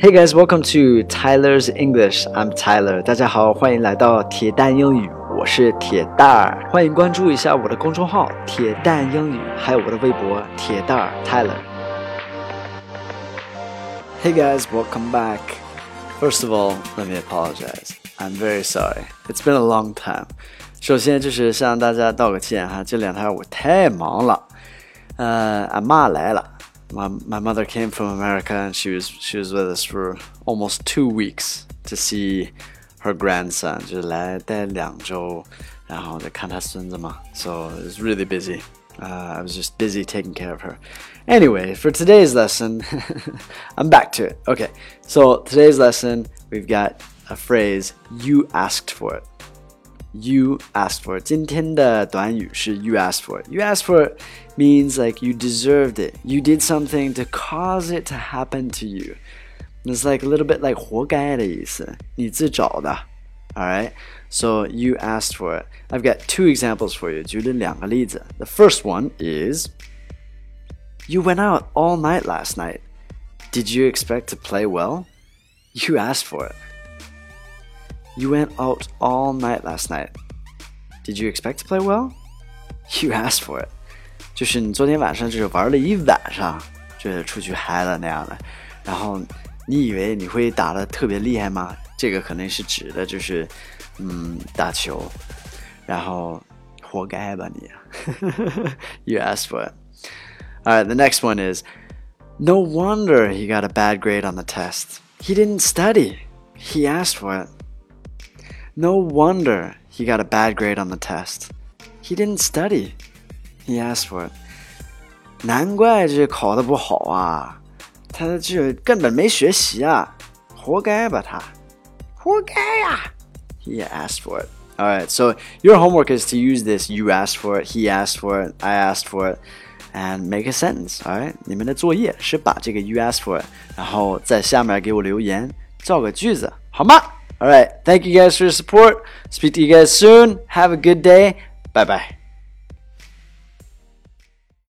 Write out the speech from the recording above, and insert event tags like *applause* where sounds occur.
Hey guys, welcome to Tyler's English. I'm Tyler. 大家好，欢迎来到铁蛋英语，我是铁蛋儿。欢迎关注一下我的公众号“铁蛋英语”，还有我的微博“铁蛋儿 Tyler”。Hey guys, welcome back. First of all, let me apologize. I'm very sorry. It's been a long time. 首先就是向大家道个歉哈，这两天我太忙了。呃，俺妈来了。 my, my mother came from America and she was she was with us for almost two weeks to see her grandson，就是来待两周，然后就看他孙子嘛。So it was really busy. Uh, I was just busy taking care of her. Anyway, for today's lesson, *laughs* I'm back to it. Okay, so today's lesson, we've got a phrase, you asked for it. You asked for it. 今天的短语是 you asked for it. You asked for it means like you deserved it. You did something to cause it to happen to you. It's like a little bit like 活该的意思，你自找的。All right, so you asked for it. I've got two examples for you. 举了两个例子。The first one is, you went out all night last night. Did you expect to play well? You asked for it. You went out all night last night. Did you expect to play well? *laughs* You asked for it. 就是你昨天晚上就是玩了一晚上，就是出去嗨了那样的。然后你以为你会打的特别厉害吗？这个可能是指的就是嗯打球，然后活该吧你。you asked *laughs* for it. All right, the next one is no wonder he got a bad grade on the test. He didn't study. He asked for it. No wonder he got a bad grade on the test. He didn't study. He asked for it. 难怪这考得不好啊，他这根本没学习啊，活该吧他，活该呀。He asked for it. All right, so your homework is to use this you asked for it, he asked for it, I asked for it, and make a sentence. All right，你们的作业是把这个 you asked for it，然后在下面给我留言，造个句子，好吗 ？all right. Thank you guys for your support. Speak to you guys soon. Have a good day. Bye bye.